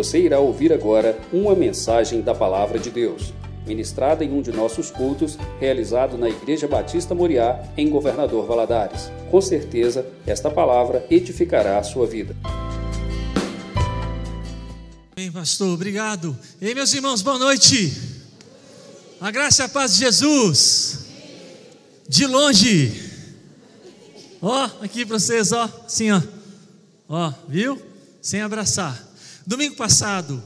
Você irá ouvir agora uma mensagem da Palavra de Deus, ministrada em um de nossos cultos, realizado na Igreja Batista Moriá, em Governador Valadares. Com certeza, esta palavra edificará a sua vida. Bem, pastor, obrigado. Ei, meus irmãos, boa noite. A graça e a paz de Jesus. De longe. Ó, aqui para vocês, ó, assim, ó. Ó, viu? Sem abraçar. Domingo passado,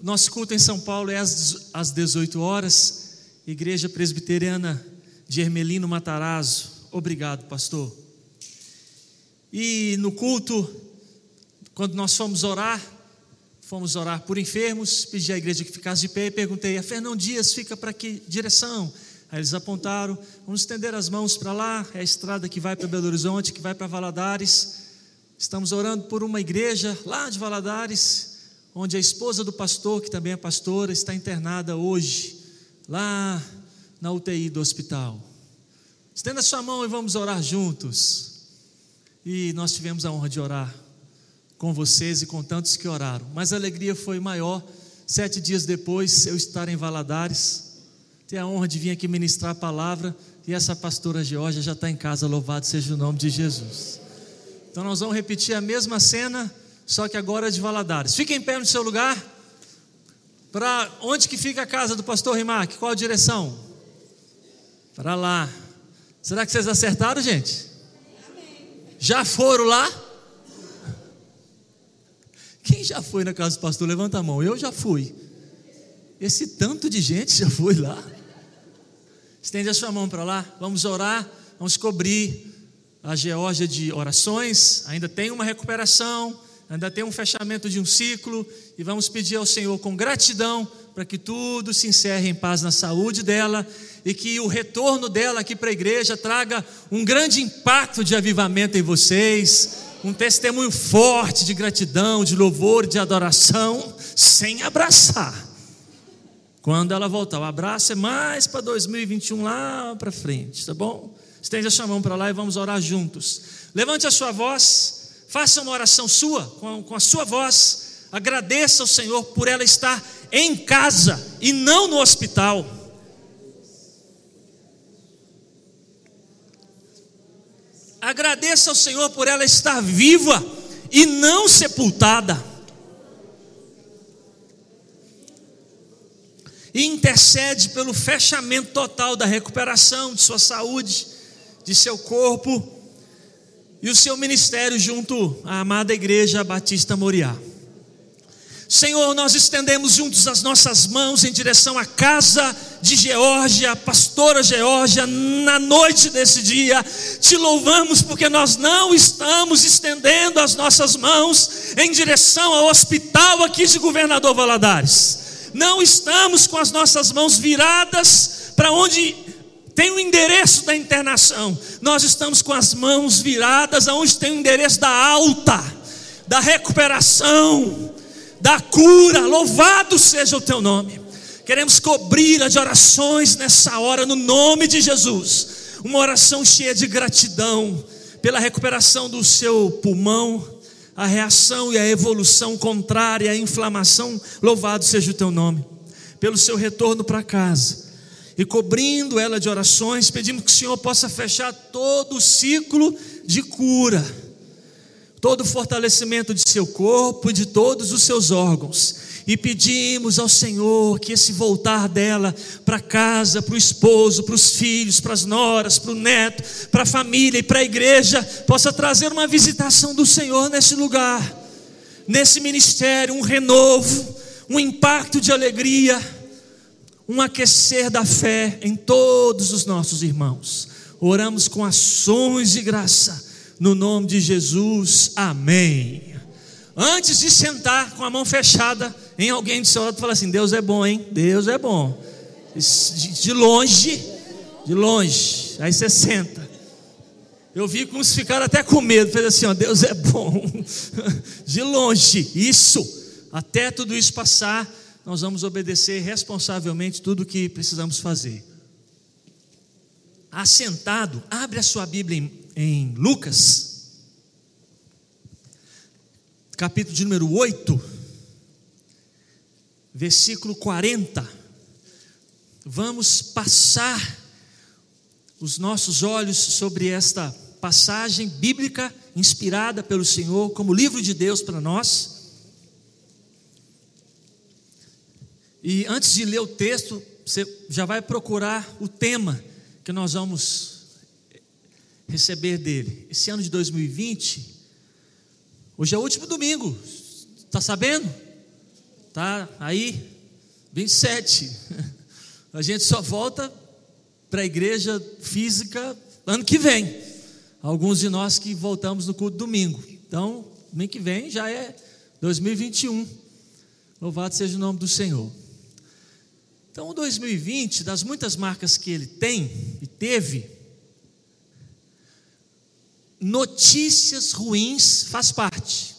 nosso culto em São Paulo é às, às 18 horas, Igreja Presbiteriana de Hermelino Matarazzo. Obrigado, pastor. E no culto, quando nós fomos orar, fomos orar por enfermos, pedi à igreja que ficasse de pé e perguntei: a Fernão Dias fica para que direção? Aí eles apontaram: vamos estender as mãos para lá, é a estrada que vai para Belo Horizonte, que vai para Valadares. Estamos orando por uma igreja lá de Valadares, onde a esposa do pastor, que também é pastora, está internada hoje, lá na UTI do hospital. Estenda sua mão e vamos orar juntos. E nós tivemos a honra de orar com vocês e com tantos que oraram. Mas a alegria foi maior. Sete dias depois, eu estar em Valadares, ter a honra de vir aqui ministrar a palavra. E essa pastora Georgia já está em casa, louvado seja o nome de Jesus. Então nós vamos repetir a mesma cena, só que agora de Valadares. Fique em pé no seu lugar. Para onde que fica a casa do pastor Rimac? Qual a direção? Para lá. Será que vocês acertaram, gente? Já foram lá? Quem já foi na casa do pastor? Levanta a mão. Eu já fui. Esse tanto de gente já foi lá. Estende a sua mão para lá. Vamos orar. Vamos cobrir a Geórgia de orações, ainda tem uma recuperação, ainda tem um fechamento de um ciclo, e vamos pedir ao Senhor com gratidão para que tudo se encerre em paz na saúde dela e que o retorno dela aqui para a igreja traga um grande impacto de avivamento em vocês, um testemunho forte de gratidão, de louvor, de adoração, sem abraçar. Quando ela voltar, o abraço é mais para 2021 lá para frente, tá bom? Estende a sua mão para lá e vamos orar juntos. Levante a sua voz, faça uma oração sua, com, a sua voz. Agradeça ao Senhor por ela estar em casa e não no hospital. Agradeça ao Senhor por ela estar viva e não sepultada. E intercede pelo fechamento total da recuperação de sua saúde de seu corpo e o seu ministério junto à amada igreja Batista Moriá. Senhor, nós estendemos juntos as nossas mãos em direção à casa de Geórgia, pastora Geórgia, na noite desse dia. Te louvamos porque nós não estamos estendendo as nossas mãos em direção ao hospital aqui de Governador Valadares. Não estamos com as nossas mãos viradas para onde tem o endereço da internação. Nós estamos com as mãos viradas aonde tem o endereço da alta, da recuperação, da cura. Louvado seja o teu nome. Queremos cobrir de orações nessa hora, no nome de Jesus. Uma oração cheia de gratidão pela recuperação do seu pulmão, a reação e a evolução contrária à inflamação. Louvado seja o teu nome. Pelo seu retorno para casa e cobrindo ela de orações, pedimos que o Senhor possa fechar todo o ciclo de cura, todo o fortalecimento de seu corpo e de todos os seus órgãos. E pedimos ao Senhor que esse voltar dela para casa, para o esposo, para os filhos, para as noras, para o neto, para a família e para a igreja, possa trazer uma visitação do Senhor nesse lugar, nesse ministério, um renovo, um impacto de alegria um aquecer da fé em todos os nossos irmãos. Oramos com ações de graça, no nome de Jesus, amém. Antes de sentar com a mão fechada em alguém do seu lado, fala assim: Deus é bom, hein? Deus é bom. De longe, de longe. Aí você senta. Eu vi que uns ficaram até com medo, fez assim: ó, Deus é bom. De longe, isso. Até tudo isso passar, nós vamos obedecer responsavelmente tudo o que precisamos fazer. Assentado, abre a sua Bíblia em, em Lucas, capítulo de número 8. versículo 40. Vamos passar os nossos olhos sobre esta passagem bíblica inspirada pelo Senhor como livro de Deus para nós. E antes de ler o texto, você já vai procurar o tema que nós vamos receber dele. Esse ano de 2020, hoje é o último domingo, está sabendo? Tá aí, 27. A gente só volta para a igreja física ano que vem. Alguns de nós que voltamos no culto domingo. Então, mês que vem já é 2021. Louvado seja o nome do Senhor. Então, o 2020, das muitas marcas que ele tem e teve, notícias ruins faz parte.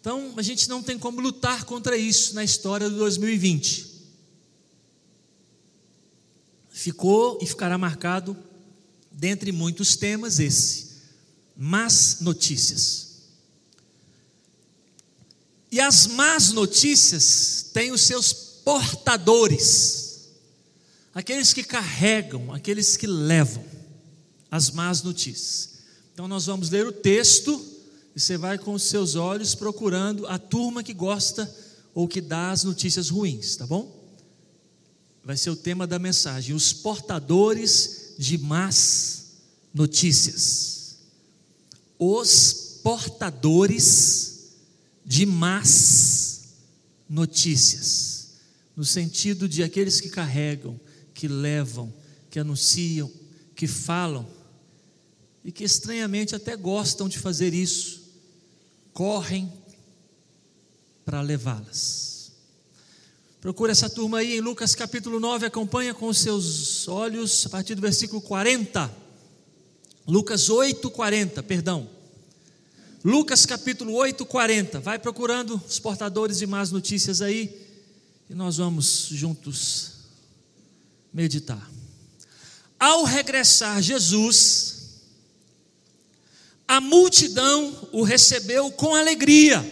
Então, a gente não tem como lutar contra isso na história do 2020. Ficou e ficará marcado, dentre muitos temas, esse: más notícias. E as más notícias têm os seus portadores, aqueles que carregam, aqueles que levam as más notícias. Então, nós vamos ler o texto e você vai com os seus olhos procurando a turma que gosta ou que dá as notícias ruins, tá bom? Vai ser o tema da mensagem: os portadores de más notícias. Os portadores de más notícias, no sentido de aqueles que carregam, que levam, que anunciam, que falam e que estranhamente até gostam de fazer isso, correm para levá-las. Procura essa turma aí em Lucas capítulo 9, acompanha com os seus olhos a partir do versículo 40. Lucas 8, 40, perdão. Lucas capítulo 8, 40. Vai procurando os portadores de más notícias aí e nós vamos juntos meditar. Ao regressar Jesus, a multidão o recebeu com alegria,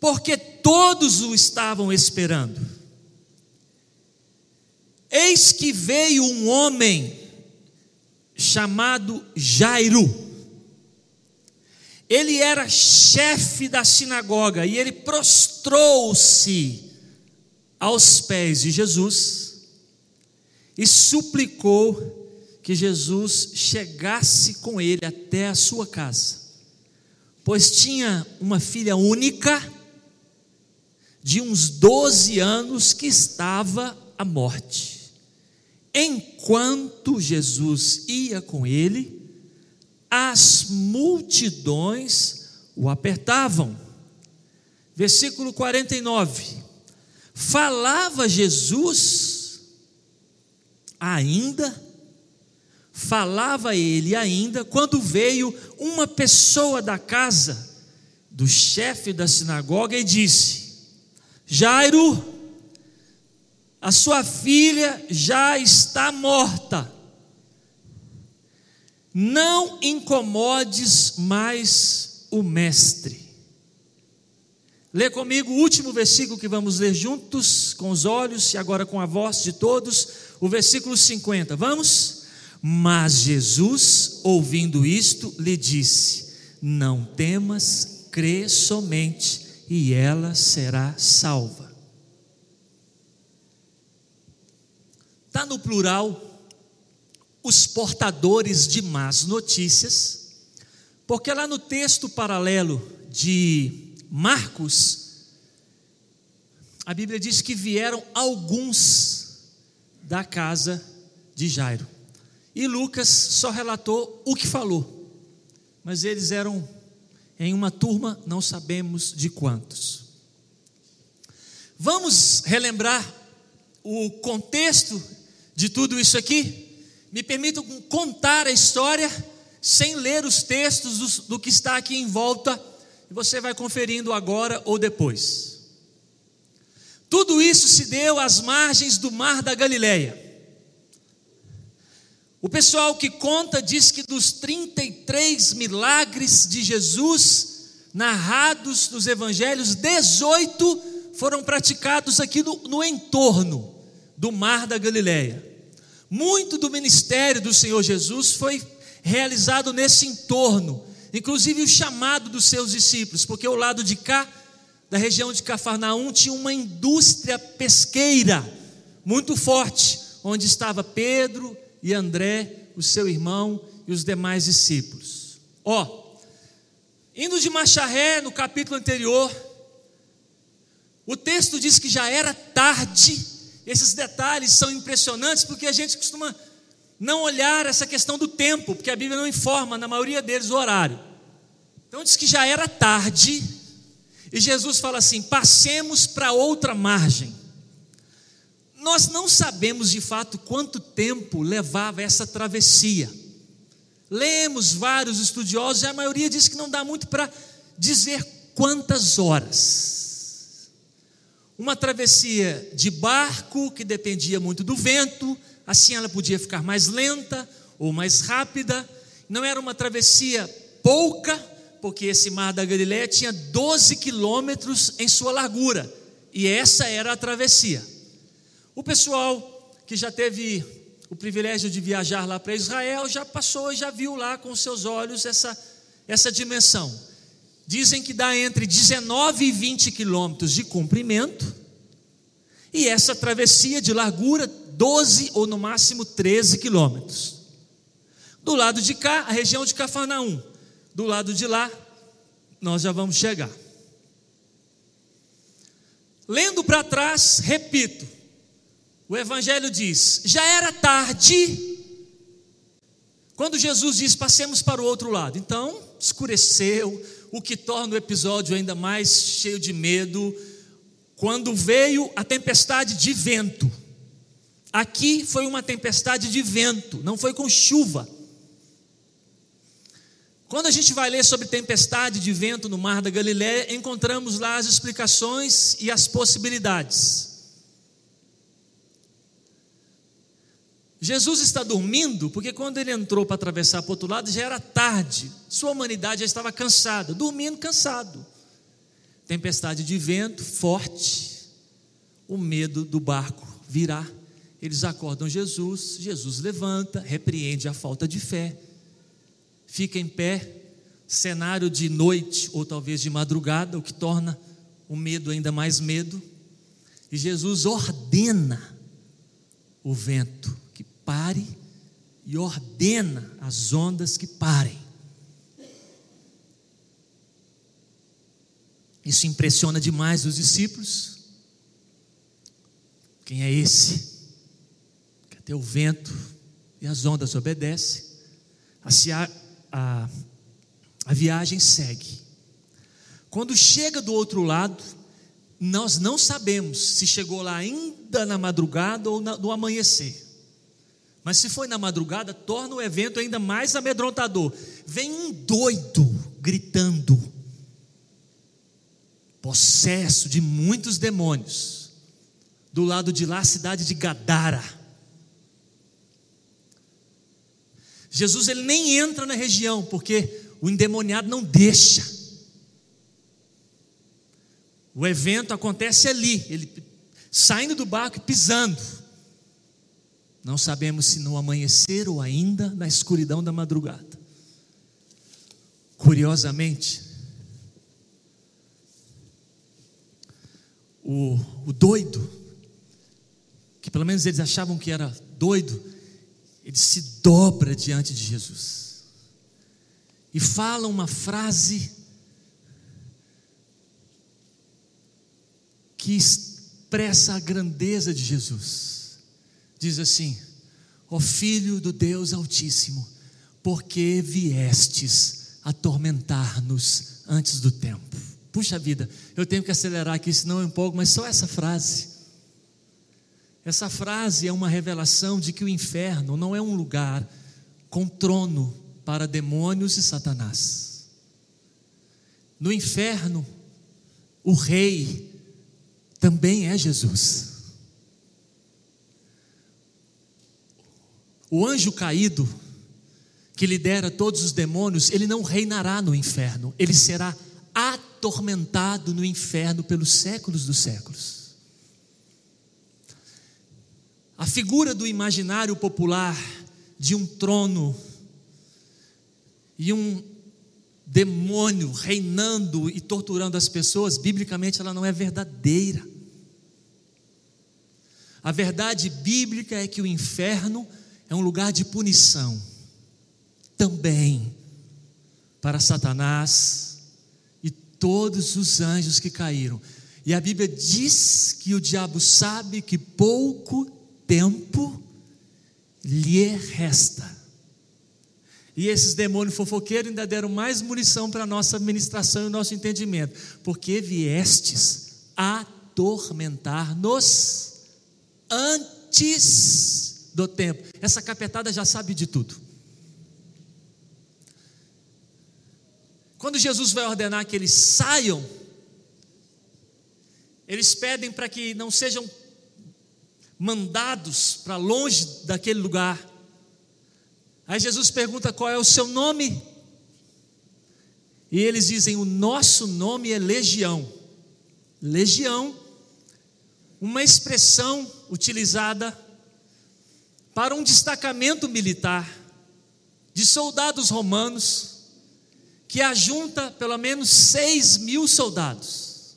porque todos o estavam esperando. Eis que veio um homem chamado Jairo. Ele era chefe da sinagoga e ele prostrou-se aos pés de Jesus e suplicou que Jesus chegasse com ele até a sua casa, pois tinha uma filha única, de uns 12 anos, que estava à morte. Enquanto Jesus ia com ele, as multidões o apertavam. Versículo 49. Falava Jesus ainda falava ele ainda quando veio uma pessoa da casa do chefe da sinagoga e disse: Jairo, a sua filha já está morta. Não incomodes mais o mestre. Lê comigo o último versículo que vamos ler juntos, com os olhos e agora com a voz de todos, o versículo 50. Vamos? Mas Jesus, ouvindo isto, lhe disse: Não temas, crê somente, e ela será salva. Está no plural, os portadores de más notícias, porque lá no texto paralelo de Marcos, a Bíblia diz que vieram alguns da casa de Jairo. E Lucas só relatou o que falou, mas eles eram em uma turma, não sabemos de quantos. Vamos relembrar o contexto de tudo isso aqui? Me permitam contar a história sem ler os textos do, do que está aqui em volta, e você vai conferindo agora ou depois. Tudo isso se deu às margens do mar da Galileia. O pessoal que conta diz que dos 33 milagres de Jesus, narrados nos evangelhos, 18 foram praticados aqui no, no entorno do Mar da Galileia. Muito do ministério do Senhor Jesus foi realizado nesse entorno, inclusive o chamado dos seus discípulos, porque o lado de cá, da região de Cafarnaum, tinha uma indústria pesqueira muito forte, onde estava Pedro e André, o seu irmão e os demais discípulos. Ó, indo de Macharré, no capítulo anterior, o texto diz que já era tarde. Esses detalhes são impressionantes porque a gente costuma não olhar essa questão do tempo, porque a Bíblia não informa, na maioria deles, o horário. Então diz que já era tarde, e Jesus fala assim: passemos para outra margem. Nós não sabemos de fato quanto tempo levava essa travessia. Lemos vários estudiosos e a maioria diz que não dá muito para dizer quantas horas. Uma travessia de barco que dependia muito do vento, assim ela podia ficar mais lenta ou mais rápida. Não era uma travessia pouca, porque esse mar da Galiléia tinha 12 quilômetros em sua largura, e essa era a travessia. O pessoal que já teve o privilégio de viajar lá para Israel já passou e já viu lá com seus olhos essa, essa dimensão. Dizem que dá entre 19 e 20 quilômetros de comprimento, e essa travessia de largura, 12 ou no máximo 13 quilômetros. Do lado de cá, a região de Cafarnaum. Do lado de lá, nós já vamos chegar. Lendo para trás, repito, o Evangelho diz: já era tarde quando Jesus diz: passemos para o outro lado. Então, escureceu, o que torna o episódio ainda mais cheio de medo. Quando veio a tempestade de vento, aqui foi uma tempestade de vento, não foi com chuva. Quando a gente vai ler sobre tempestade de vento no Mar da Galiléia, encontramos lá as explicações e as possibilidades. Jesus está dormindo porque quando ele entrou para atravessar para o outro lado já era tarde, sua humanidade já estava cansada, dormindo cansado. Tempestade de vento forte, o medo do barco virar. Eles acordam Jesus, Jesus levanta, repreende a falta de fé, fica em pé, cenário de noite ou talvez de madrugada, o que torna o medo ainda mais medo. E Jesus ordena o vento pare e ordena as ondas que parem. Isso impressiona demais os discípulos. Quem é esse? Que até o vento e as ondas obedecem. A, a, a viagem segue. Quando chega do outro lado, nós não sabemos se chegou lá ainda na madrugada ou no amanhecer. Mas se foi na madrugada, torna o evento ainda mais amedrontador. Vem um doido gritando, possesso de muitos demônios. Do lado de lá, a cidade de Gadara. Jesus ele nem entra na região, porque o endemoniado não deixa. O evento acontece ali, ele saindo do barco e pisando. Não sabemos se no amanhecer ou ainda na escuridão da madrugada. Curiosamente, o, o doido, que pelo menos eles achavam que era doido, ele se dobra diante de Jesus e fala uma frase que expressa a grandeza de Jesus diz assim: Ó Filho do Deus Altíssimo, porque viestes atormentar-nos antes do tempo? Puxa vida, eu tenho que acelerar aqui, senão eu empolgo, mas só essa frase. Essa frase é uma revelação de que o inferno não é um lugar com trono para demônios e Satanás. No inferno, o rei também é Jesus. O anjo caído, que lidera todos os demônios, ele não reinará no inferno, ele será atormentado no inferno pelos séculos dos séculos. A figura do imaginário popular de um trono e um demônio reinando e torturando as pessoas, biblicamente ela não é verdadeira. A verdade bíblica é que o inferno é um lugar de punição também para Satanás e todos os anjos que caíram. E a Bíblia diz que o diabo sabe que pouco tempo lhe resta. E esses demônios fofoqueiros ainda deram mais munição para a nossa administração e o nosso entendimento, porque viestes atormentar-nos antes do tempo. Essa capetada já sabe de tudo. Quando Jesus vai ordenar que eles saiam, eles pedem para que não sejam mandados para longe daquele lugar, Aí Jesus pergunta qual é o seu nome. E eles dizem: O nosso nome é Legião. Legião, uma expressão utilizada para um destacamento militar de soldados romanos que ajunta pelo menos seis mil soldados.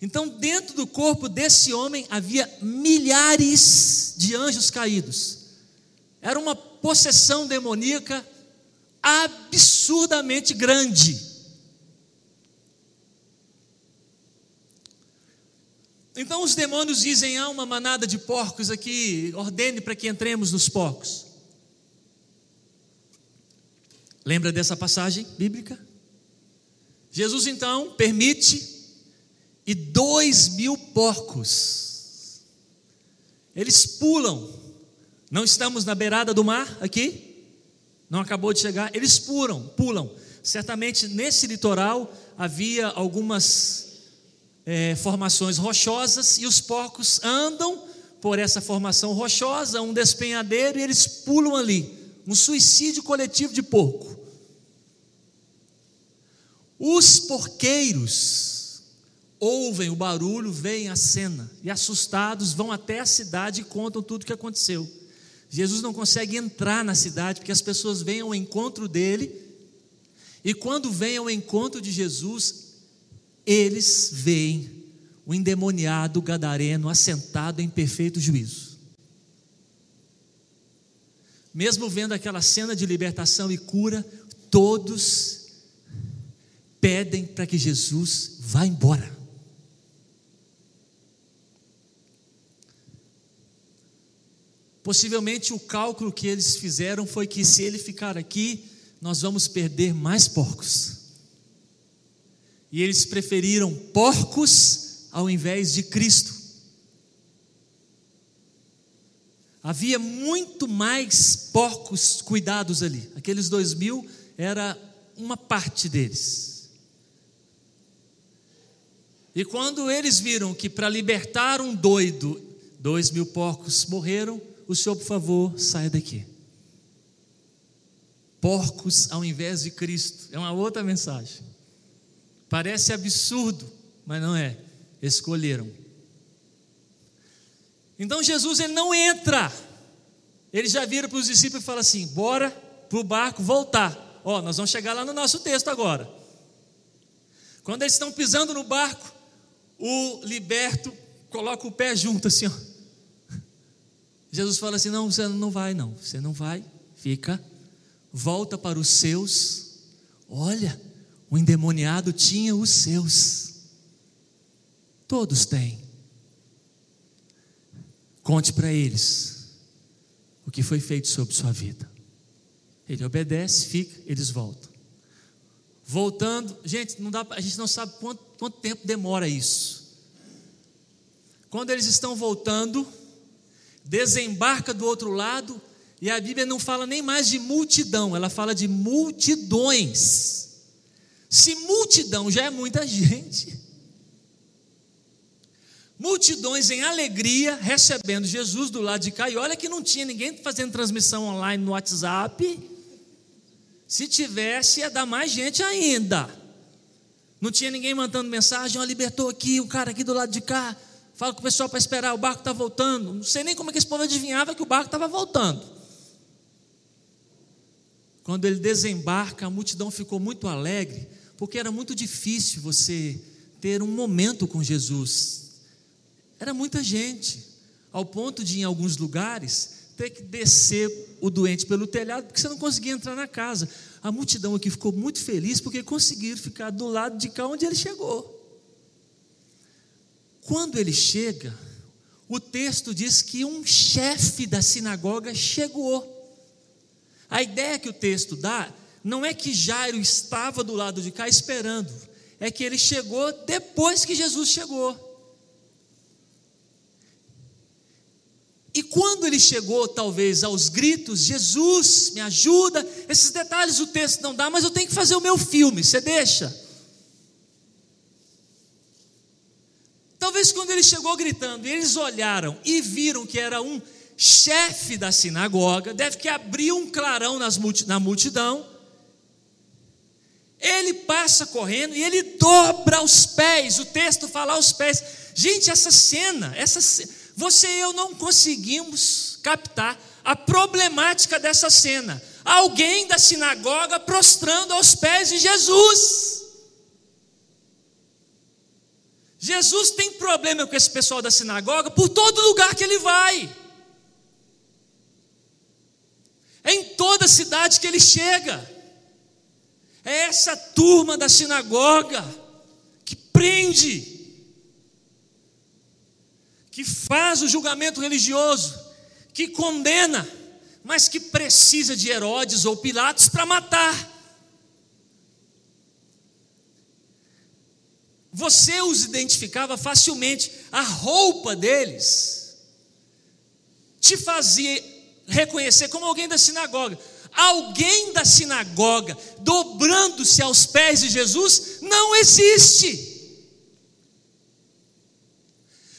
Então, dentro do corpo desse homem havia milhares de anjos caídos. Era uma possessão demoníaca absurdamente grande. Então os demônios dizem: há uma manada de porcos aqui, ordene para que entremos nos porcos. Lembra dessa passagem bíblica? Jesus então permite, e dois mil porcos, eles pulam não estamos na beirada do mar aqui? Não acabou de chegar? Eles pulam, pulam. Certamente nesse litoral havia algumas é, formações rochosas e os porcos andam por essa formação rochosa, um despenhadeiro, e eles pulam ali. Um suicídio coletivo de porco. Os porqueiros ouvem o barulho, veem a cena e assustados vão até a cidade e contam tudo o que aconteceu. Jesus não consegue entrar na cidade porque as pessoas vêm ao encontro dele, e quando vêm ao encontro de Jesus, eles veem o endemoniado gadareno assentado em perfeito juízo. Mesmo vendo aquela cena de libertação e cura, todos pedem para que Jesus vá embora. Possivelmente o cálculo que eles fizeram foi que se ele ficar aqui, nós vamos perder mais porcos. E eles preferiram porcos ao invés de Cristo. Havia muito mais porcos cuidados ali. Aqueles dois mil era uma parte deles. E quando eles viram que para libertar um doido, dois mil porcos morreram, o senhor, por favor, saia daqui. Porcos ao invés de Cristo. É uma outra mensagem. Parece absurdo, mas não é. Escolheram. Então Jesus ele não entra. Ele já vira para os discípulos e fala assim: bora para o barco voltar. Ó, nós vamos chegar lá no nosso texto agora. Quando eles estão pisando no barco, o liberto coloca o pé junto assim, ó. Jesus fala assim: não, você não vai, não, você não vai, fica, volta para os seus. Olha, o endemoniado tinha os seus, todos têm. Conte para eles o que foi feito sobre sua vida. Ele obedece, fica, eles voltam. Voltando, gente, não dá, a gente não sabe quanto, quanto tempo demora isso. Quando eles estão voltando, desembarca do outro lado, e a Bíblia não fala nem mais de multidão, ela fala de multidões. Se multidão já é muita gente, multidões em alegria recebendo Jesus do lado de cá, e olha que não tinha ninguém fazendo transmissão online no WhatsApp. Se tivesse, ia dar mais gente ainda. Não tinha ninguém mandando mensagem, ó, libertou aqui, o cara aqui do lado de cá. Fala com o pessoal para esperar, o barco está voltando. Não sei nem como é que esse povo adivinhava que o barco estava voltando. Quando ele desembarca, a multidão ficou muito alegre, porque era muito difícil você ter um momento com Jesus. Era muita gente, ao ponto de, em alguns lugares, ter que descer o doente pelo telhado, porque você não conseguia entrar na casa. A multidão aqui ficou muito feliz porque conseguiram ficar do lado de cá onde ele chegou. Quando ele chega, o texto diz que um chefe da sinagoga chegou. A ideia que o texto dá não é que Jairo estava do lado de cá esperando, é que ele chegou depois que Jesus chegou. E quando ele chegou, talvez, aos gritos: Jesus, me ajuda. Esses detalhes o texto não dá, mas eu tenho que fazer o meu filme. Você deixa? Talvez quando ele chegou gritando, eles olharam e viram que era um chefe da sinagoga, deve que abriu um clarão na multidão. Ele passa correndo e ele dobra os pés. O texto fala aos pés. Gente, essa cena, essa você e eu não conseguimos captar a problemática dessa cena. Alguém da sinagoga prostrando aos pés de Jesus. Jesus tem problema com esse pessoal da sinagoga por todo lugar que ele vai. É em toda cidade que ele chega. É essa turma da sinagoga que prende que faz o julgamento religioso, que condena, mas que precisa de Herodes ou Pilatos para matar. Você os identificava facilmente, a roupa deles te fazia reconhecer como alguém da sinagoga. Alguém da sinagoga dobrando-se aos pés de Jesus não existe.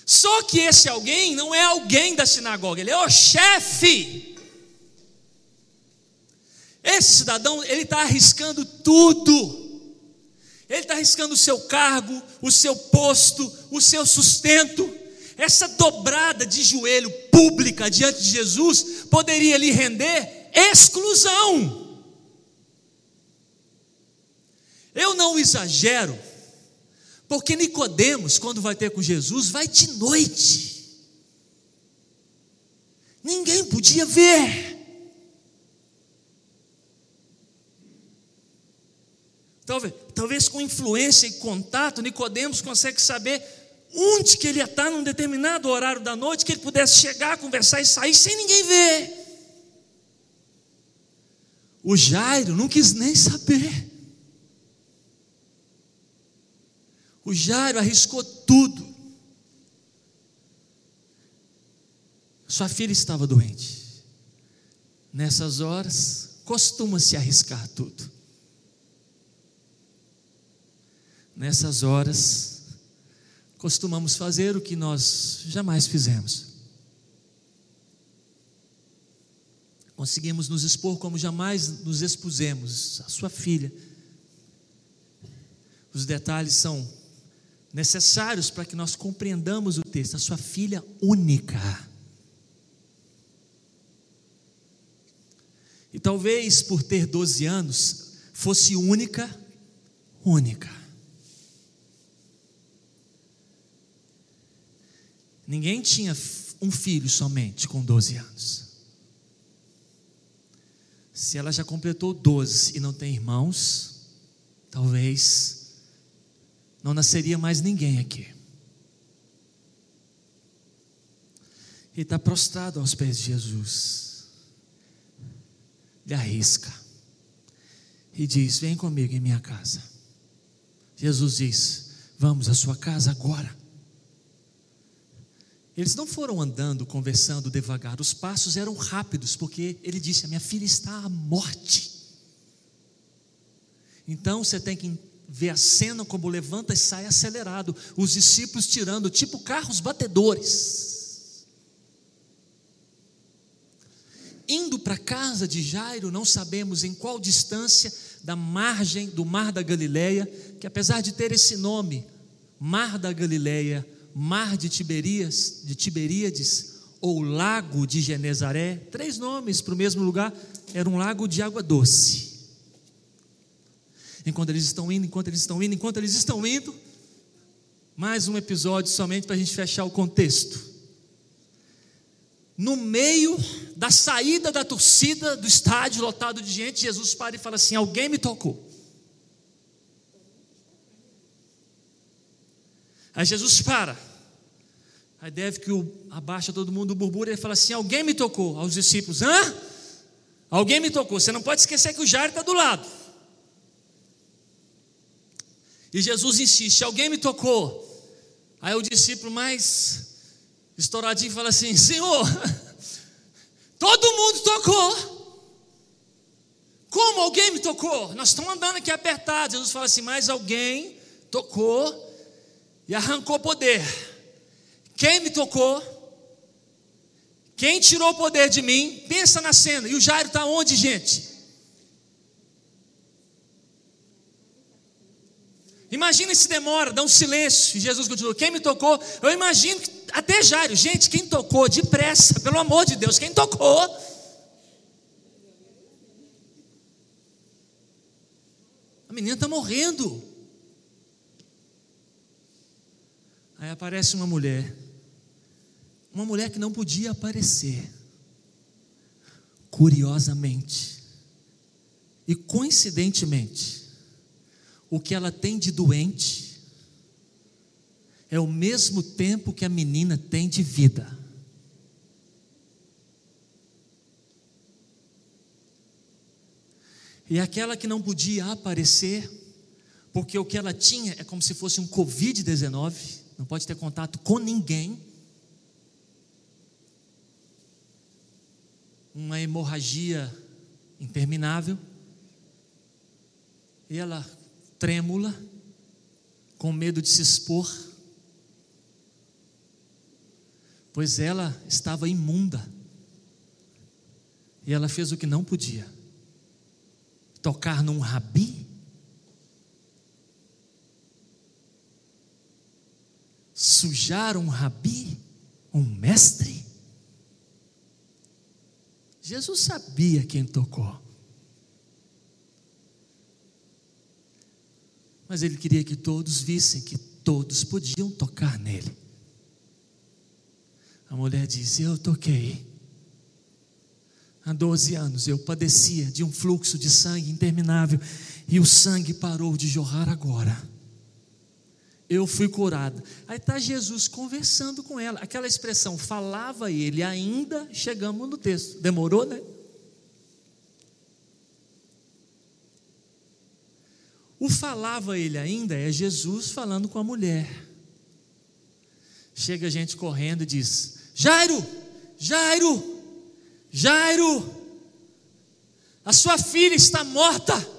Só que esse alguém não é alguém da sinagoga, ele é o chefe. Esse cidadão, ele está arriscando tudo. Ele está arriscando o seu cargo, o seu posto, o seu sustento. Essa dobrada de joelho pública diante de Jesus poderia lhe render exclusão. Eu não exagero porque Nicodemos, quando vai ter com Jesus, vai de noite. Ninguém podia ver. Talvez, talvez com influência e contato, Nicodemos consegue saber onde que ele ia estar num determinado horário da noite, que ele pudesse chegar, conversar e sair sem ninguém ver. O Jairo não quis nem saber. O Jairo arriscou tudo. Sua filha estava doente. Nessas horas, costuma-se arriscar tudo. Nessas horas, costumamos fazer o que nós jamais fizemos. Conseguimos nos expor como jamais nos expusemos. A sua filha. Os detalhes são necessários para que nós compreendamos o texto. A sua filha única. E talvez por ter 12 anos, fosse única, única. Ninguém tinha um filho somente com 12 anos. Se ela já completou 12 e não tem irmãos, talvez não nasceria mais ninguém aqui. Ele está prostrado aos pés de Jesus. Ele arrisca. E diz: Vem comigo em minha casa. Jesus diz: Vamos à sua casa agora. Eles não foram andando, conversando devagar, os passos eram rápidos, porque ele disse: A minha filha está à morte. Então você tem que vê a cena como levanta e sai acelerado, os discípulos tirando, tipo carros batedores. Indo para casa de Jairo, não sabemos em qual distância, da margem do Mar da Galileia, que apesar de ter esse nome, Mar da Galileia, Mar de Tiberias, de Tiberíades, ou Lago de Genezaré, três nomes para o mesmo lugar, era um lago de água doce. Enquanto eles estão indo, enquanto eles estão indo, enquanto eles estão indo, mais um episódio somente para a gente fechar o contexto. No meio da saída da torcida do estádio lotado de gente, Jesus para e fala assim: Alguém me tocou. Aí Jesus para. Aí deve que o, abaixa todo mundo o burbura e fala assim: Alguém me tocou. Aos discípulos: Hã? Alguém me tocou. Você não pode esquecer que o Jairo está do lado. E Jesus insiste: Alguém me tocou. Aí o discípulo mais estouradinho fala assim: Senhor, todo mundo tocou. Como alguém me tocou? Nós estamos andando aqui apertados. Jesus fala assim: Mas alguém tocou e arrancou poder. Quem me tocou? Quem tirou o poder de mim? Pensa na cena. E o Jairo está onde, gente? Imagina se demora, dá um silêncio. E Jesus continua: Quem me tocou? Eu imagino que até Jairo, gente, quem tocou? Depressa, pelo amor de Deus, quem tocou? A menina está morrendo. Aí aparece uma mulher, uma mulher que não podia aparecer, curiosamente. E coincidentemente, o que ela tem de doente é o mesmo tempo que a menina tem de vida. E aquela que não podia aparecer, porque o que ela tinha é como se fosse um Covid-19, não pode ter contato com ninguém. Uma hemorragia interminável. E ela trêmula, com medo de se expor, pois ela estava imunda. E ela fez o que não podia: tocar num rabi sujar um rabi, um mestre? Jesus sabia quem tocou. Mas ele queria que todos vissem que todos podiam tocar nele. A mulher diz: Eu toquei. Há 12 anos eu padecia de um fluxo de sangue interminável e o sangue parou de jorrar agora eu fui curada. Aí está Jesus conversando com ela. Aquela expressão, falava ele, ainda chegamos no texto. Demorou, né? O falava ele ainda é Jesus falando com a mulher. Chega a gente correndo e diz: Jairo, Jairo, Jairo, a sua filha está morta.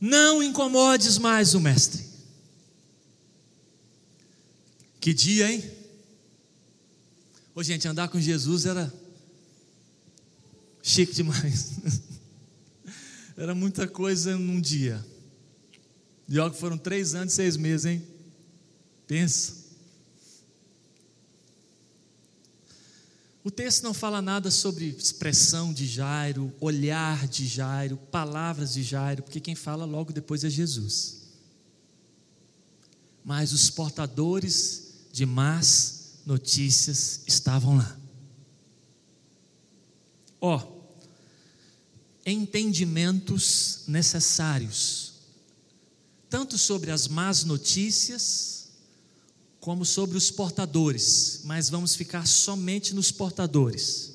Não incomodes mais o mestre. Que dia, hein? Ô, gente, andar com Jesus era chique demais. era muita coisa num dia. Que foram três anos e seis meses, hein? Pensa. O texto não fala nada sobre expressão de Jairo, olhar de Jairo, palavras de Jairo, porque quem fala logo depois é Jesus. Mas os portadores de más notícias estavam lá. Ó, oh, entendimentos necessários, tanto sobre as más notícias, como sobre os portadores, mas vamos ficar somente nos portadores.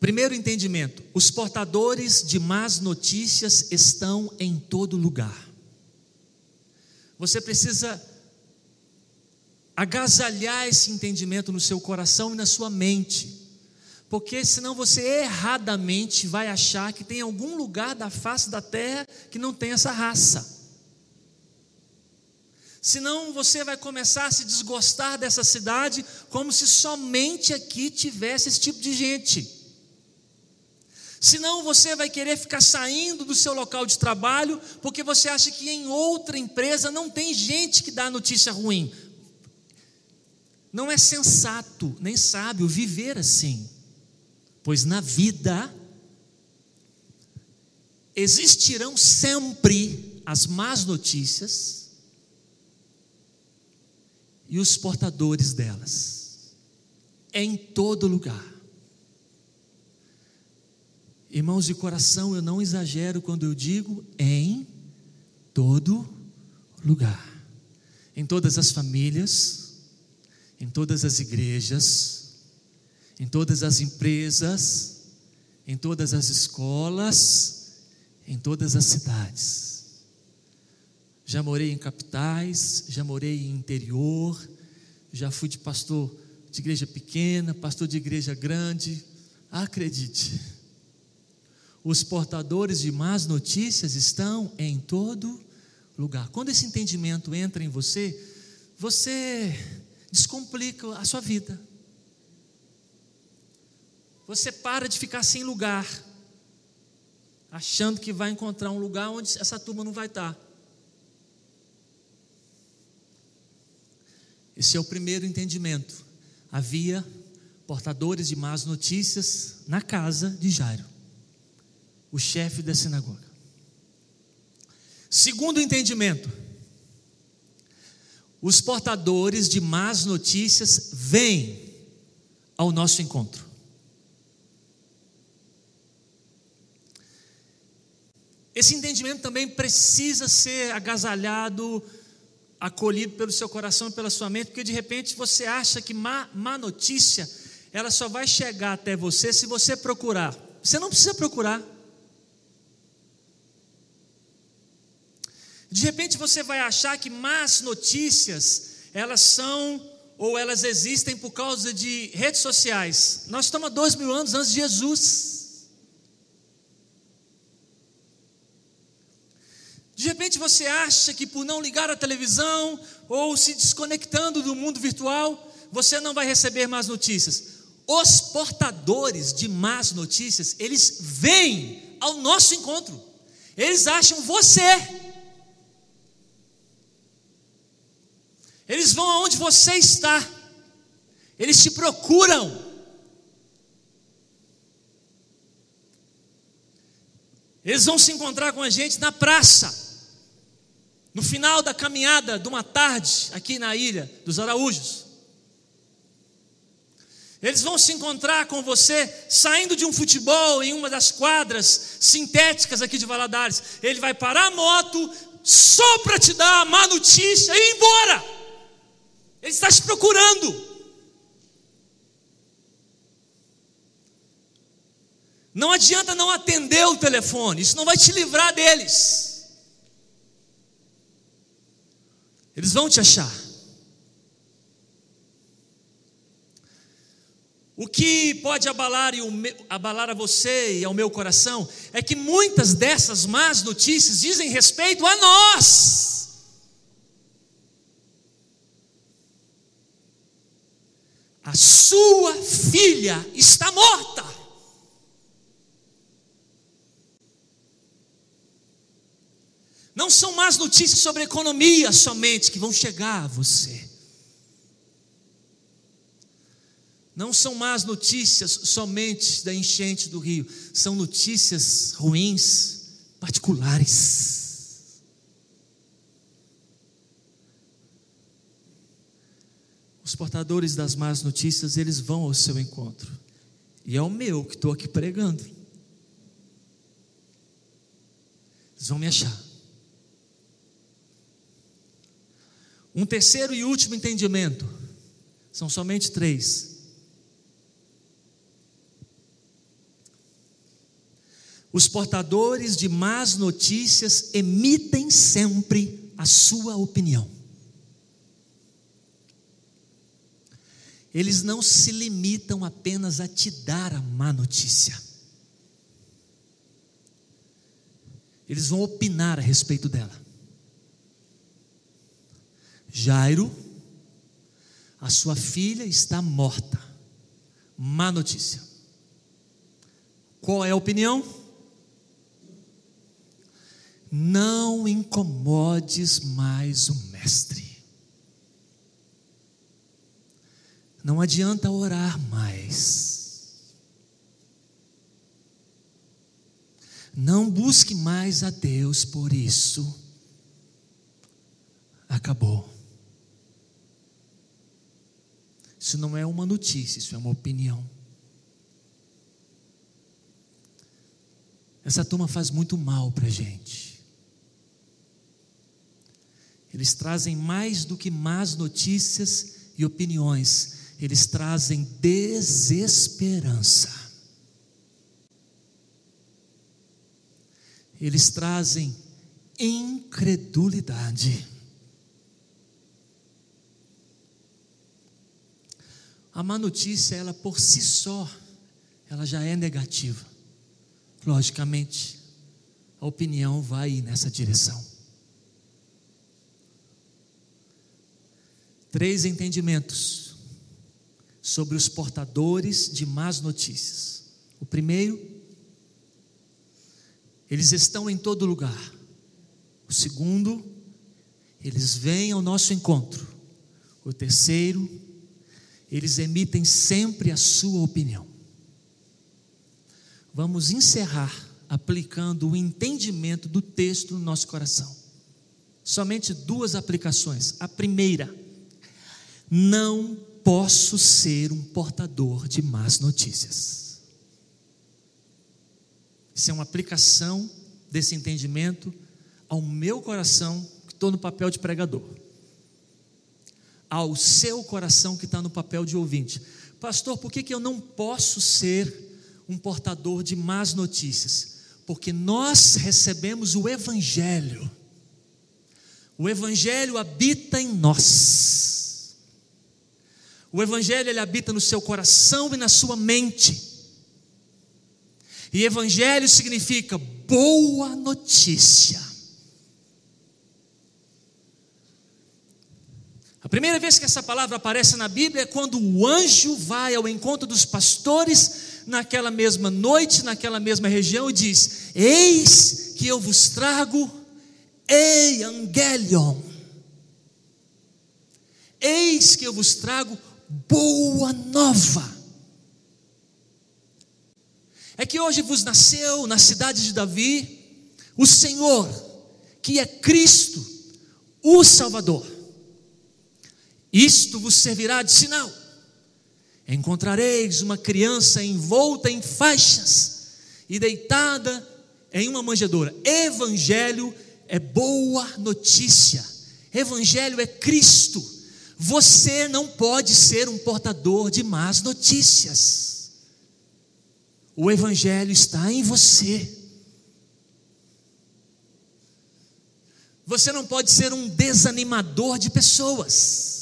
Primeiro entendimento: os portadores de más notícias estão em todo lugar. Você precisa agasalhar esse entendimento no seu coração e na sua mente, porque senão você erradamente vai achar que tem algum lugar da face da terra que não tem essa raça. Senão você vai começar a se desgostar dessa cidade como se somente aqui tivesse esse tipo de gente. Senão você vai querer ficar saindo do seu local de trabalho porque você acha que em outra empresa não tem gente que dá notícia ruim. Não é sensato nem sábio viver assim, pois na vida existirão sempre as más notícias e os portadores delas, em todo lugar. Irmãos de coração, eu não exagero quando eu digo em todo lugar, em todas as famílias, em todas as igrejas, em todas as empresas, em todas as escolas, em todas as cidades. Já morei em capitais, já morei em interior, já fui de pastor de igreja pequena, pastor de igreja grande. Acredite, os portadores de más notícias estão em todo lugar. Quando esse entendimento entra em você, você descomplica a sua vida. Você para de ficar sem lugar, achando que vai encontrar um lugar onde essa turma não vai estar. Esse é o primeiro entendimento. Havia portadores de más notícias na casa de Jairo o chefe da sinagoga. Segundo entendimento, os portadores de más notícias vêm ao nosso encontro. Esse entendimento também precisa ser agasalhado, acolhido pelo seu coração e pela sua mente, porque de repente você acha que má, má notícia, ela só vai chegar até você se você procurar. Você não precisa procurar. De repente você vai achar que más notícias, elas são ou elas existem por causa de redes sociais. Nós estamos há dois mil anos antes de Jesus. De repente você acha que por não ligar a televisão ou se desconectando do mundo virtual, você não vai receber más notícias. Os portadores de más notícias, eles vêm ao nosso encontro. Eles acham você Eles vão aonde você está. Eles te procuram. Eles vão se encontrar com a gente na praça. No final da caminhada de uma tarde aqui na ilha dos Araújos. Eles vão se encontrar com você saindo de um futebol em uma das quadras sintéticas aqui de Valadares. Ele vai parar a moto só para te dar a má notícia e ir embora. Ele está te procurando. Não adianta não atender o telefone, isso não vai te livrar deles. Eles vão te achar. O que pode abalar, e abalar a você e ao meu coração é que muitas dessas más notícias dizem respeito a nós. a sua filha está morta. Não são más notícias sobre economia somente que vão chegar a você. Não são más notícias somente da enchente do rio, são notícias ruins, particulares. Os portadores das más notícias, eles vão ao seu encontro. E é o meu que estou aqui pregando. Eles vão me achar. Um terceiro e último entendimento. São somente três. Os portadores de más notícias emitem sempre a sua opinião. eles não se limitam apenas a te dar a má notícia. Eles vão opinar a respeito dela. Jairo, a sua filha está morta. Má notícia. Qual é a opinião? Não incomodes mais o Mestre. Não adianta orar mais. Não busque mais a Deus por isso. Acabou. Isso não é uma notícia, isso é uma opinião. Essa turma faz muito mal para a gente. Eles trazem mais do que más notícias e opiniões, eles trazem desesperança. Eles trazem incredulidade. A má notícia, ela por si só, ela já é negativa. Logicamente, a opinião vai nessa direção. Três entendimentos sobre os portadores de más notícias. O primeiro, eles estão em todo lugar. O segundo, eles vêm ao nosso encontro. O terceiro, eles emitem sempre a sua opinião. Vamos encerrar aplicando o entendimento do texto no nosso coração. Somente duas aplicações. A primeira, não posso ser um portador de más notícias. Isso é uma aplicação desse entendimento ao meu coração, que estou no papel de pregador, ao seu coração, que está no papel de ouvinte. Pastor, por que, que eu não posso ser um portador de más notícias? Porque nós recebemos o Evangelho, o Evangelho habita em nós. O Evangelho ele habita no seu coração e na sua mente. E Evangelho significa boa notícia. Primeira vez que essa palavra aparece na Bíblia é quando o anjo vai ao encontro dos pastores naquela mesma noite, naquela mesma região e diz: Eis que eu vos trago Angelion. Eis que eu vos trago boa nova. É que hoje vos nasceu na cidade de Davi o Senhor, que é Cristo, o Salvador. Isto vos servirá de sinal. Encontrareis uma criança envolta em faixas e deitada em uma manjedoura. Evangelho é boa notícia. Evangelho é Cristo você não pode ser um portador de más notícias. O Evangelho está em você. Você não pode ser um desanimador de pessoas.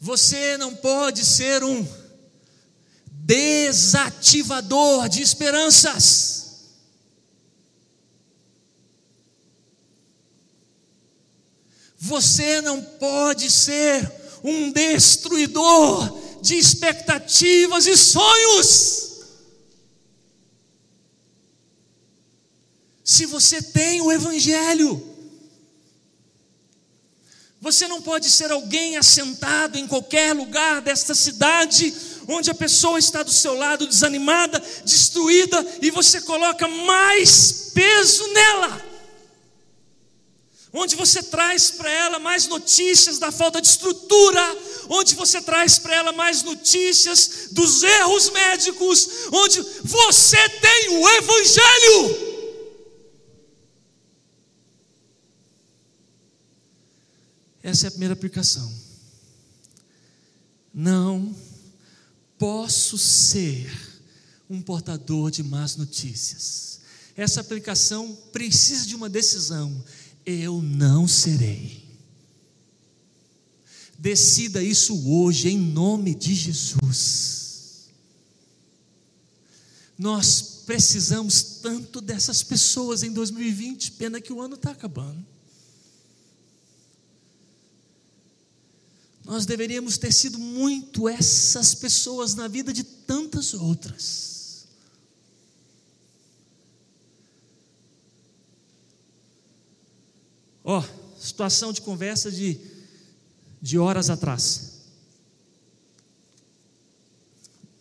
Você não pode ser um desativador de esperanças. Você não pode ser um destruidor de expectativas e sonhos. Se você tem o Evangelho, você não pode ser alguém assentado em qualquer lugar desta cidade, onde a pessoa está do seu lado desanimada, destruída, e você coloca mais peso nela onde você traz para ela mais notícias da falta de estrutura, onde você traz para ela mais notícias dos erros médicos, onde você tem o Evangelho. Essa é a primeira aplicação. Não posso ser um portador de más notícias. Essa aplicação precisa de uma decisão eu não serei. Decida isso hoje, em nome de Jesus. Nós precisamos tanto dessas pessoas em 2020, pena que o ano está acabando. Nós deveríamos ter sido muito essas pessoas na vida de tantas outras. Ó, oh, situação de conversa de, de horas atrás.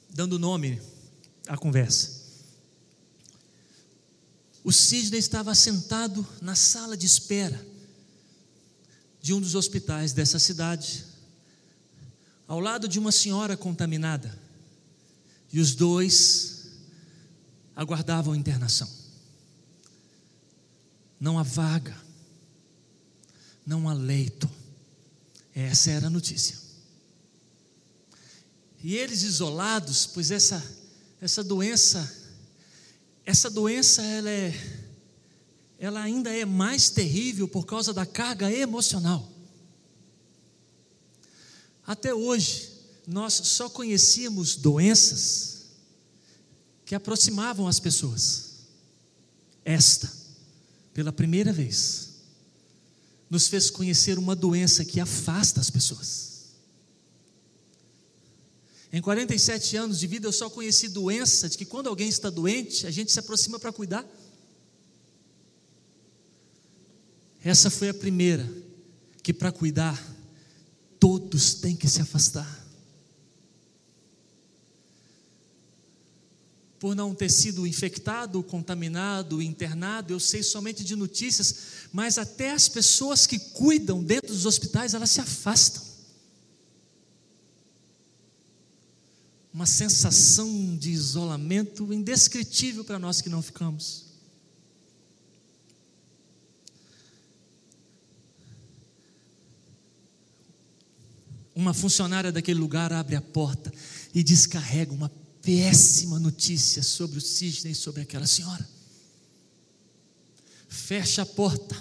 Dando nome à conversa. O Sidney estava sentado na sala de espera de um dos hospitais dessa cidade, ao lado de uma senhora contaminada, e os dois aguardavam internação. Não há vaga, não há leito, essa era a notícia. E eles isolados, pois essa, essa doença, essa doença ela é ela ainda é mais terrível por causa da carga emocional. Até hoje, nós só conhecíamos doenças que aproximavam as pessoas. Esta, pela primeira vez, nos fez conhecer uma doença que afasta as pessoas. Em 47 anos de vida, eu só conheci doença de que quando alguém está doente, a gente se aproxima para cuidar. Essa foi a primeira, que para cuidar, todos têm que se afastar. Por não ter sido infectado, contaminado, internado, eu sei somente de notícias, mas até as pessoas que cuidam dentro dos hospitais, elas se afastam. Uma sensação de isolamento indescritível para nós que não ficamos. Uma funcionária daquele lugar abre a porta e descarrega uma péssima notícia sobre o Sidney e sobre aquela senhora. Fecha a porta.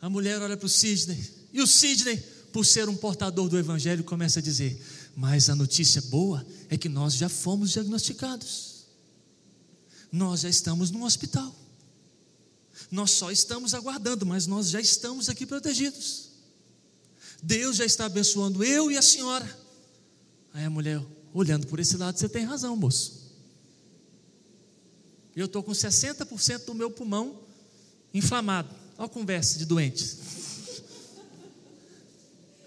A mulher olha para o Sidney. E o Sidney, por ser um portador do Evangelho, começa a dizer: Mas a notícia boa é que nós já fomos diagnosticados. Nós já estamos no hospital. Nós só estamos aguardando, mas nós já estamos aqui protegidos. Deus já está abençoando eu e a senhora. Aí a mulher, olhando por esse lado, você tem razão, moço. Eu estou com 60% do meu pulmão inflamado. Olha a conversa de doentes.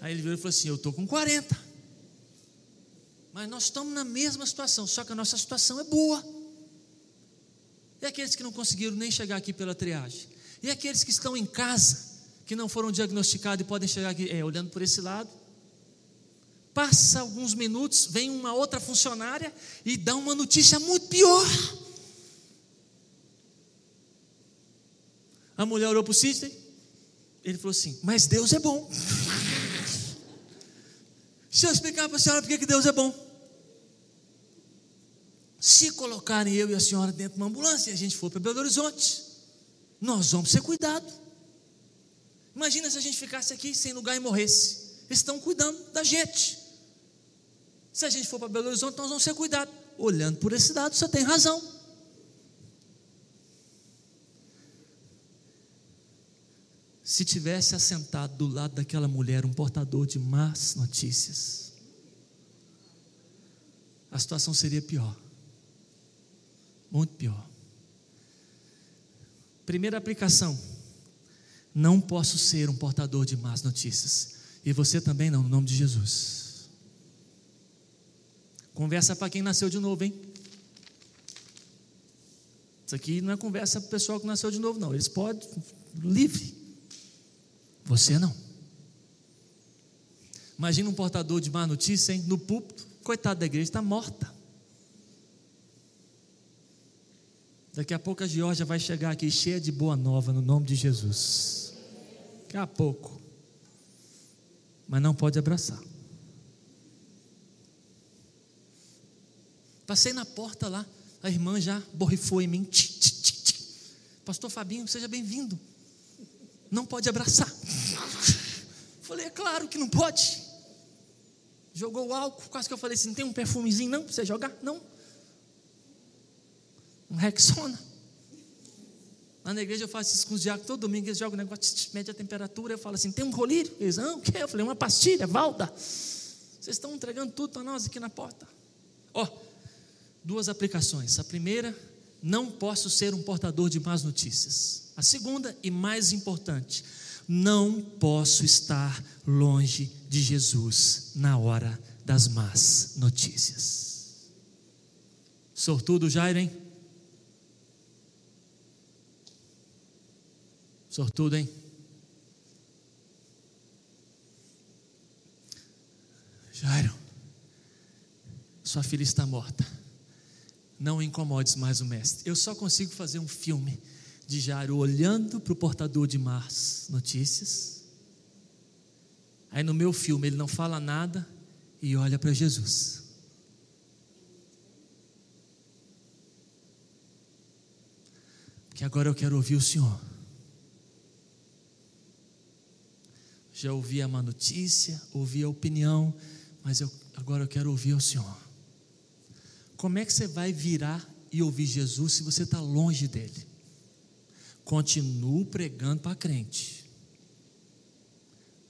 Aí ele virou e falou assim: Eu estou com 40. Mas nós estamos na mesma situação, só que a nossa situação é boa. E aqueles que não conseguiram nem chegar aqui pela triagem? E aqueles que estão em casa? Que não foram diagnosticados e podem chegar aqui, é, olhando por esse lado. Passa alguns minutos, vem uma outra funcionária e dá uma notícia muito pior. A mulher olhou para o Sidney, ele falou assim: Mas Deus é bom. Se eu explicar para a senhora por que Deus é bom. Se colocarem eu e a senhora dentro de uma ambulância e a gente for para Belo Horizonte, nós vamos ser cuidados. Imagina se a gente ficasse aqui sem lugar e morresse. Eles estão cuidando da gente. Se a gente for para Belo Horizonte, nós vamos ser cuidados. Olhando por esse lado, você tem razão. Se tivesse assentado do lado daquela mulher um portador de más notícias, a situação seria pior. Muito pior. Primeira aplicação não posso ser um portador de más notícias. E você também não, no nome de Jesus. Conversa para quem nasceu de novo, hein? Isso aqui não é conversa para o pessoal que nasceu de novo, não. Eles podem, livre. Você não. Imagina um portador de má notícia, hein? No púlpito, coitado da igreja, está morta. Daqui a pouco a Georgia vai chegar aqui cheia de boa nova no nome de Jesus. Daqui a pouco. Mas não pode abraçar. Passei na porta lá, a irmã já borrifou em mim. Tch, tch, tch, Pastor Fabinho, seja bem-vindo. Não pode abraçar. Falei, é claro que não pode. Jogou o álcool, quase que eu falei assim: não tem um perfumezinho não para você jogar? Não. Um Rexona. Lá na igreja eu faço isso com os diáconos todo domingo, eles jogam o negócio, mede a temperatura, eu falo assim, tem um colírio? Eles, não, o que? Eu falei, uma pastilha, valda. Vocês estão entregando tudo para nós aqui na porta. Ó, oh, duas aplicações. A primeira, não posso ser um portador de más notícias. A segunda, e mais importante, não posso estar longe de Jesus na hora das más notícias. Sortudo Jairo, hein? Sortudo, hein? Jairo, sua filha está morta. Não incomodes mais o mestre. Eu só consigo fazer um filme de Jairo olhando para o portador de más notícias. Aí no meu filme ele não fala nada e olha para Jesus. Porque agora eu quero ouvir o Senhor. Já ouvi a má notícia, ouvi a opinião, mas eu, agora eu quero ouvir o Senhor. Como é que você vai virar e ouvir Jesus se você está longe dele? Continuo pregando para crente.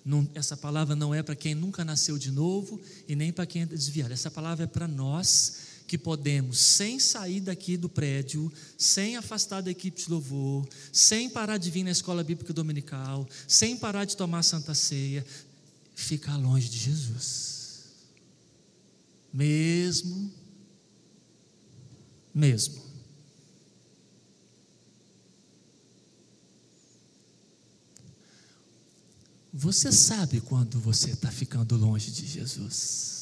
Não, essa palavra não é para quem nunca nasceu de novo e nem para quem é desviado. Essa palavra é para nós que podemos, sem sair daqui do prédio, sem afastar da equipe de louvor, sem parar de vir na escola bíblica dominical, sem parar de tomar santa ceia, ficar longe de Jesus. Mesmo, mesmo. Você sabe quando você está ficando longe de Jesus.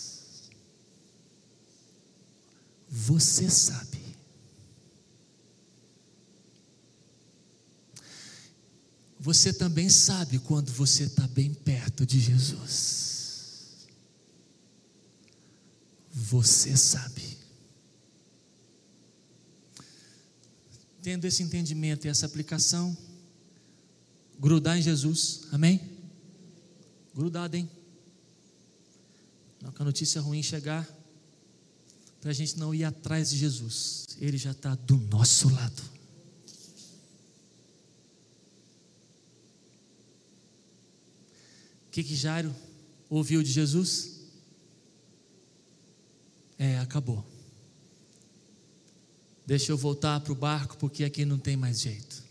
Você sabe. Você também sabe quando você está bem perto de Jesus. Você sabe. Tendo esse entendimento e essa aplicação, grudar em Jesus, amém? Grudado, hein? Não que a notícia ruim chegar, para a gente não ir atrás de Jesus, Ele já está do nosso lado. O que, que Jairo ouviu de Jesus? É, acabou. Deixa eu voltar para o barco, porque aqui não tem mais jeito.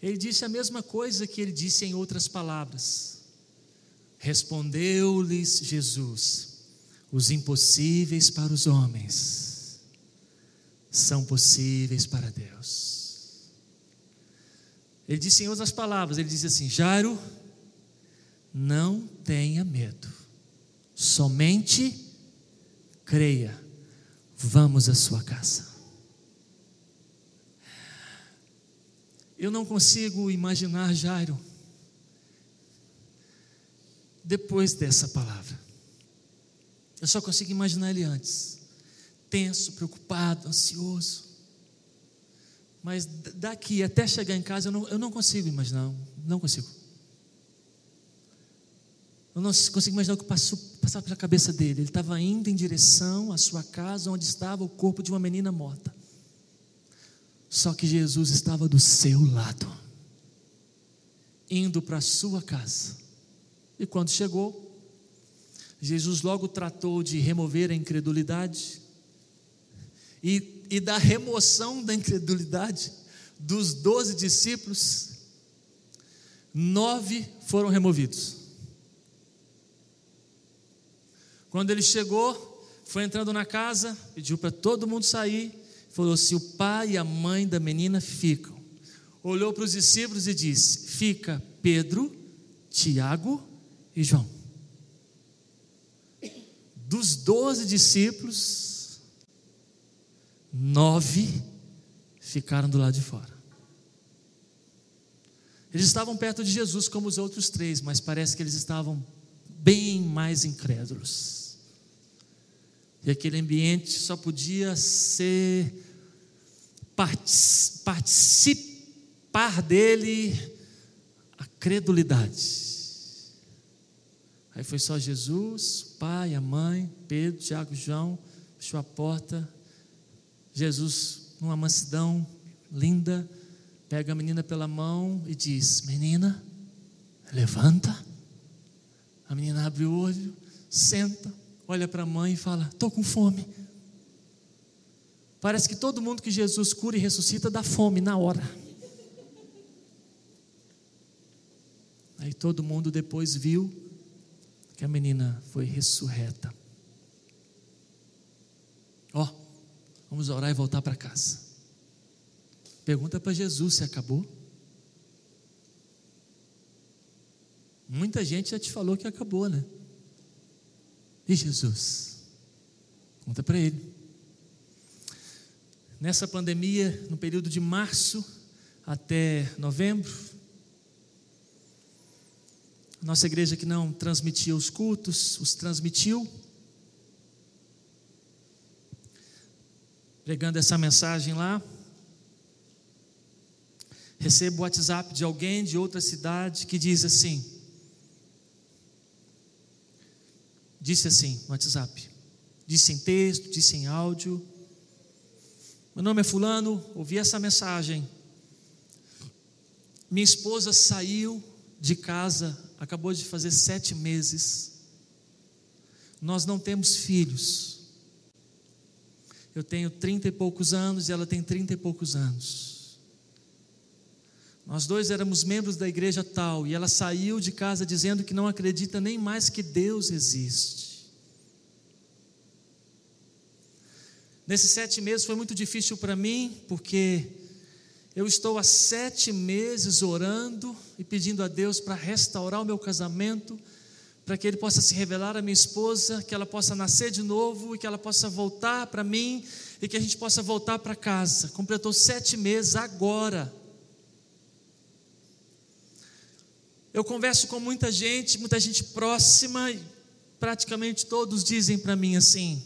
Ele disse a mesma coisa que ele disse em outras palavras. Respondeu-lhes Jesus: os impossíveis para os homens são possíveis para Deus. Ele disse em outras palavras: ele diz assim, Jairo, não tenha medo, somente creia, vamos à sua casa. Eu não consigo imaginar Jairo depois dessa palavra. Eu só consigo imaginar ele antes. Tenso, preocupado, ansioso. Mas daqui até chegar em casa, eu não, eu não consigo imaginar. Não consigo. Eu não consigo imaginar o que passou, passava pela cabeça dele. Ele estava indo em direção à sua casa, onde estava o corpo de uma menina morta. Só que Jesus estava do seu lado, indo para a sua casa. E quando chegou, Jesus logo tratou de remover a incredulidade e, e da remoção da incredulidade dos doze discípulos, nove foram removidos. Quando ele chegou, foi entrando na casa, pediu para todo mundo sair, falou: se o pai e a mãe da menina ficam. Olhou para os discípulos e disse: Fica Pedro, Tiago e João. Dos doze discípulos, nove ficaram do lado de fora. Eles estavam perto de Jesus como os outros três, mas parece que eles estavam bem mais incrédulos. E aquele ambiente só podia ser participar dele a credulidade. Aí foi só Jesus, pai, a mãe, Pedro, Tiago, João, fechou a porta. Jesus, numa mansidão linda, pega a menina pela mão e diz: Menina, levanta. A menina abre o olho, senta, olha para a mãe e fala: Estou com fome. Parece que todo mundo que Jesus cura e ressuscita dá fome na hora. Aí todo mundo depois viu que a menina foi ressurreta. Ó, oh, vamos orar e voltar para casa. Pergunta para Jesus se acabou. Muita gente já te falou que acabou, né? E Jesus? Conta para ele. Nessa pandemia, no período de março até novembro, nossa igreja que não transmitia os cultos, os transmitiu. Pregando essa mensagem lá. Recebo o WhatsApp de alguém de outra cidade que diz assim: Disse assim no WhatsApp, disse em texto, disse em áudio. Meu nome é Fulano, ouvi essa mensagem. Minha esposa saiu de casa, acabou de fazer sete meses. Nós não temos filhos. Eu tenho trinta e poucos anos e ela tem trinta e poucos anos. Nós dois éramos membros da igreja tal e ela saiu de casa dizendo que não acredita nem mais que Deus existe. Nesses sete meses foi muito difícil para mim, porque eu estou há sete meses orando e pedindo a Deus para restaurar o meu casamento, para que Ele possa se revelar à minha esposa, que ela possa nascer de novo e que ela possa voltar para mim e que a gente possa voltar para casa. Completou sete meses agora. Eu converso com muita gente, muita gente próxima, e praticamente todos dizem para mim assim: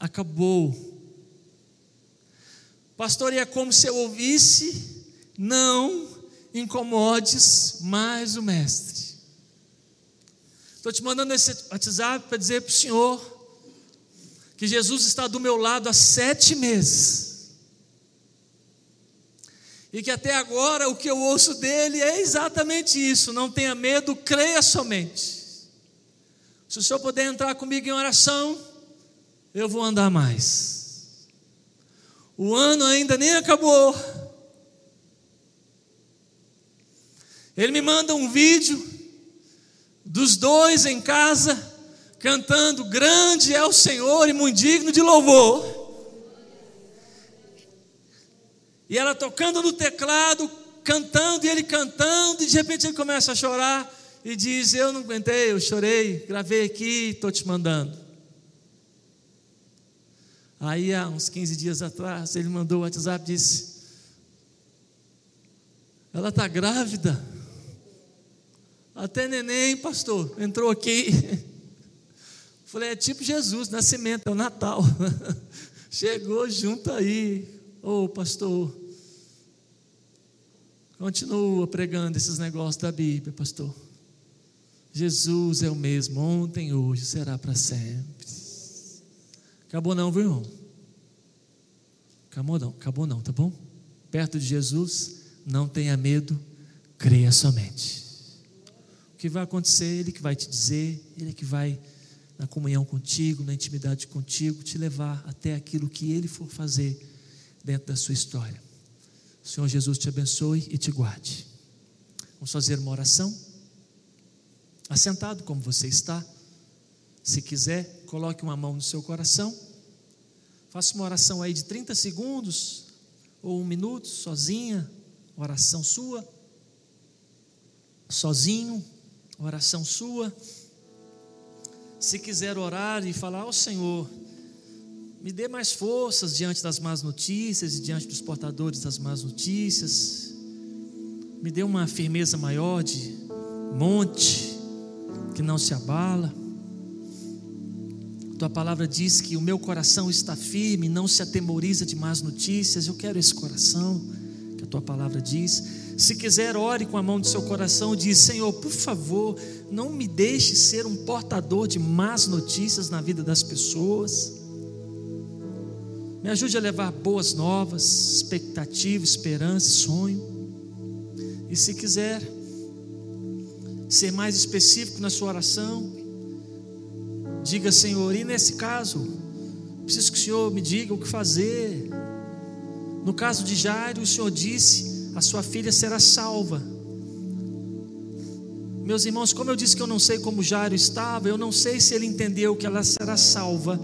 acabou Pastor, e é como se eu ouvisse: não incomodes mais o Mestre. Estou te mandando esse WhatsApp para dizer para o Senhor que Jesus está do meu lado há sete meses. E que até agora o que eu ouço dele é exatamente isso: não tenha medo, creia somente. Se o Senhor puder entrar comigo em oração, eu vou andar mais. O ano ainda nem acabou. Ele me manda um vídeo dos dois em casa cantando: Grande é o Senhor e muito digno de louvor. E ela tocando no teclado, cantando, e ele cantando, e de repente ele começa a chorar e diz: Eu não aguentei, eu chorei, gravei aqui, estou te mandando. Aí, há uns 15 dias atrás, ele mandou o WhatsApp e disse: Ela está grávida. Até neném, pastor, entrou aqui. Falei, é tipo Jesus, nascimento, é o Natal. Chegou junto aí. Ô oh, pastor, continua pregando esses negócios da Bíblia, pastor. Jesus é o mesmo, ontem, hoje, será para sempre. Acabou não, viu irmão? Acabou não, acabou não, tá bom? Perto de Jesus, não tenha medo, creia somente. O que vai acontecer, Ele que vai te dizer, Ele que vai na comunhão contigo, na intimidade contigo, te levar até aquilo que Ele for fazer dentro da sua história. O Senhor Jesus te abençoe e te guarde. Vamos fazer uma oração? Assentado como você está. Se quiser, coloque uma mão no seu coração. Faça uma oração aí de 30 segundos ou um minuto, sozinha, oração sua. Sozinho, oração sua. Se quiser orar e falar ao Senhor, me dê mais forças diante das más notícias e diante dos portadores das más notícias. Me dê uma firmeza maior de monte que não se abala. Tua palavra diz que o meu coração está firme, não se atemoriza de más notícias. Eu quero esse coração, que a tua palavra diz. Se quiser, ore com a mão do seu coração e diz: Senhor, por favor, não me deixe ser um portador de más notícias na vida das pessoas. Me ajude a levar boas novas, expectativa, esperança, sonho. E se quiser ser mais específico na sua oração, diga, Senhor, e nesse caso, preciso que o Senhor me diga o que fazer. No caso de Jairo, o Senhor disse: a sua filha será salva. Meus irmãos, como eu disse que eu não sei como Jairo estava, eu não sei se ele entendeu que ela será salva,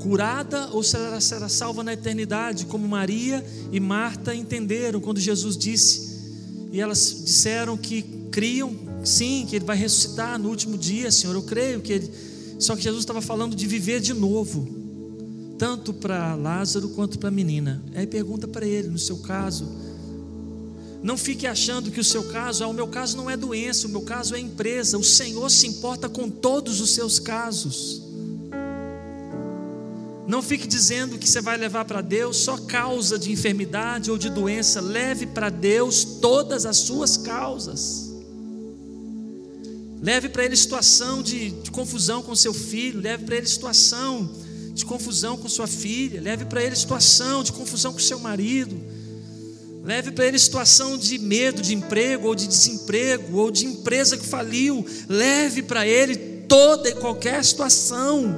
curada, ou se ela será salva na eternidade, como Maria e Marta entenderam quando Jesus disse, e elas disseram que criam, sim, que ele vai ressuscitar no último dia, Senhor, eu creio que ele. Só que Jesus estava falando de viver de novo, tanto para Lázaro quanto para a menina. Aí pergunta para ele, no seu caso, não fique achando que o seu caso, ah, o meu caso não é doença, o meu caso é empresa. O Senhor se importa com todos os seus casos. Não fique dizendo que você vai levar para Deus só causa de enfermidade ou de doença. Leve para Deus todas as suas causas. Leve para Ele situação de, de, confusão com seu filho. Leve para Ele situação de confusão com sua filha. Leve para Ele situação de confusão com seu marido Leve para ele situação de medo de emprego, ou de desemprego, ou de empresa que faliu. Leve para ele toda e qualquer situação.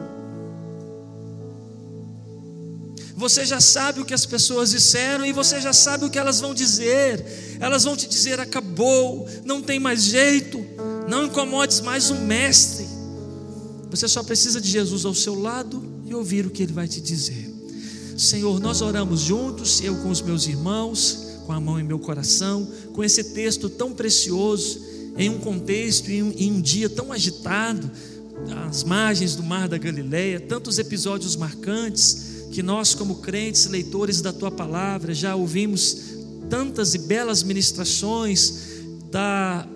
Você já sabe o que as pessoas disseram e você já sabe o que elas vão dizer. Elas vão te dizer: acabou, não tem mais jeito, não incomodes mais o Mestre. Você só precisa de Jesus ao seu lado e ouvir o que ele vai te dizer. Senhor, nós oramos juntos, eu com os meus irmãos com a mão em meu coração, com esse texto tão precioso, em um contexto, em um, em um dia tão agitado, às margens do Mar da Galileia, tantos episódios marcantes que nós, como crentes, leitores da tua palavra, já ouvimos tantas e belas ministrações da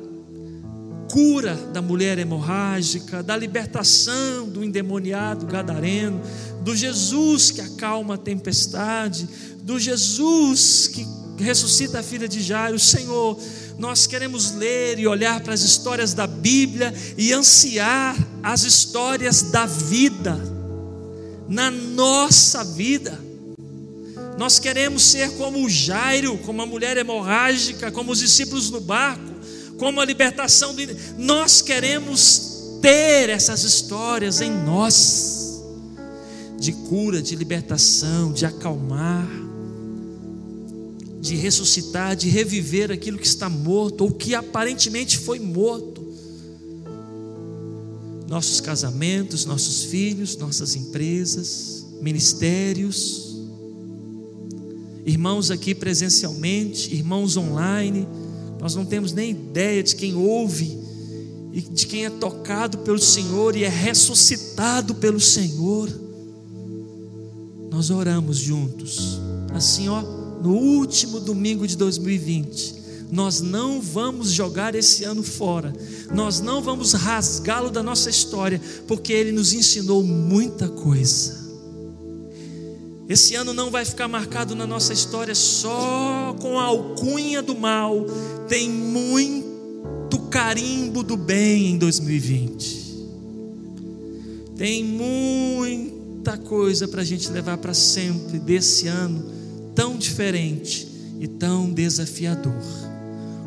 cura da mulher hemorrágica, da libertação do endemoniado gadareno, do Jesus que acalma a tempestade, do Jesus que ressuscita a filha de Jairo, Senhor, nós queremos ler e olhar para as histórias da Bíblia e ansiar as histórias da vida, na nossa vida. Nós queremos ser como o Jairo, como a mulher hemorrágica, como os discípulos no barco, como a libertação do. Nós queremos ter essas histórias em nós, de cura, de libertação, de acalmar de ressuscitar, de reviver aquilo que está morto ou que aparentemente foi morto. Nossos casamentos, nossos filhos, nossas empresas, ministérios, irmãos aqui presencialmente, irmãos online, nós não temos nem ideia de quem ouve e de quem é tocado pelo Senhor e é ressuscitado pelo Senhor. Nós oramos juntos, assim, ó no último domingo de 2020, nós não vamos jogar esse ano fora, nós não vamos rasgá-lo da nossa história, porque ele nos ensinou muita coisa. Esse ano não vai ficar marcado na nossa história só com a alcunha do mal, tem muito carimbo do bem em 2020. Tem muita coisa para a gente levar para sempre desse ano tão diferente e tão desafiador.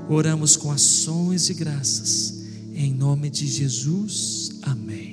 Oramos com ações e graças, em nome de Jesus. Amém.